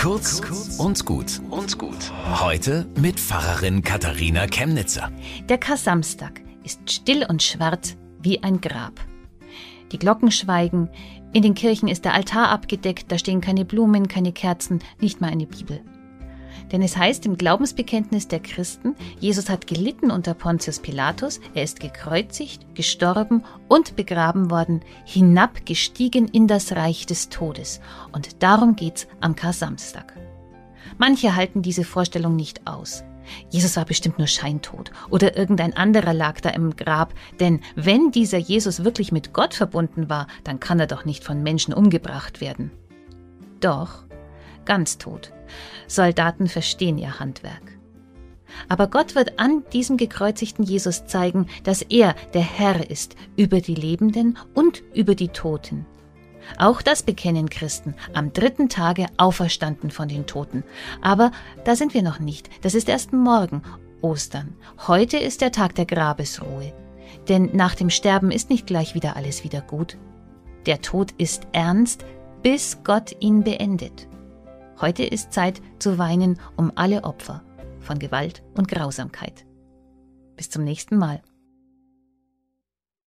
Kurz und gut und gut. Heute mit Pfarrerin Katharina Chemnitzer. Der Kar-Samstag ist still und schwarz wie ein Grab. Die Glocken schweigen, in den Kirchen ist der Altar abgedeckt, da stehen keine Blumen, keine Kerzen, nicht mal eine Bibel. Denn es heißt im Glaubensbekenntnis der Christen, Jesus hat gelitten unter Pontius Pilatus, er ist gekreuzigt, gestorben und begraben worden, hinabgestiegen in das Reich des Todes. Und darum geht's am Kar-Samstag. Manche halten diese Vorstellung nicht aus. Jesus war bestimmt nur scheintot oder irgendein anderer lag da im Grab, denn wenn dieser Jesus wirklich mit Gott verbunden war, dann kann er doch nicht von Menschen umgebracht werden. Doch, ganz tot. Soldaten verstehen ihr Handwerk. Aber Gott wird an diesem gekreuzigten Jesus zeigen, dass er der Herr ist über die Lebenden und über die Toten. Auch das bekennen Christen, am dritten Tage auferstanden von den Toten. Aber da sind wir noch nicht, das ist erst morgen, Ostern. Heute ist der Tag der Grabesruhe. Denn nach dem Sterben ist nicht gleich wieder alles wieder gut. Der Tod ist ernst, bis Gott ihn beendet. Heute ist Zeit zu weinen um alle Opfer von Gewalt und Grausamkeit. Bis zum nächsten Mal.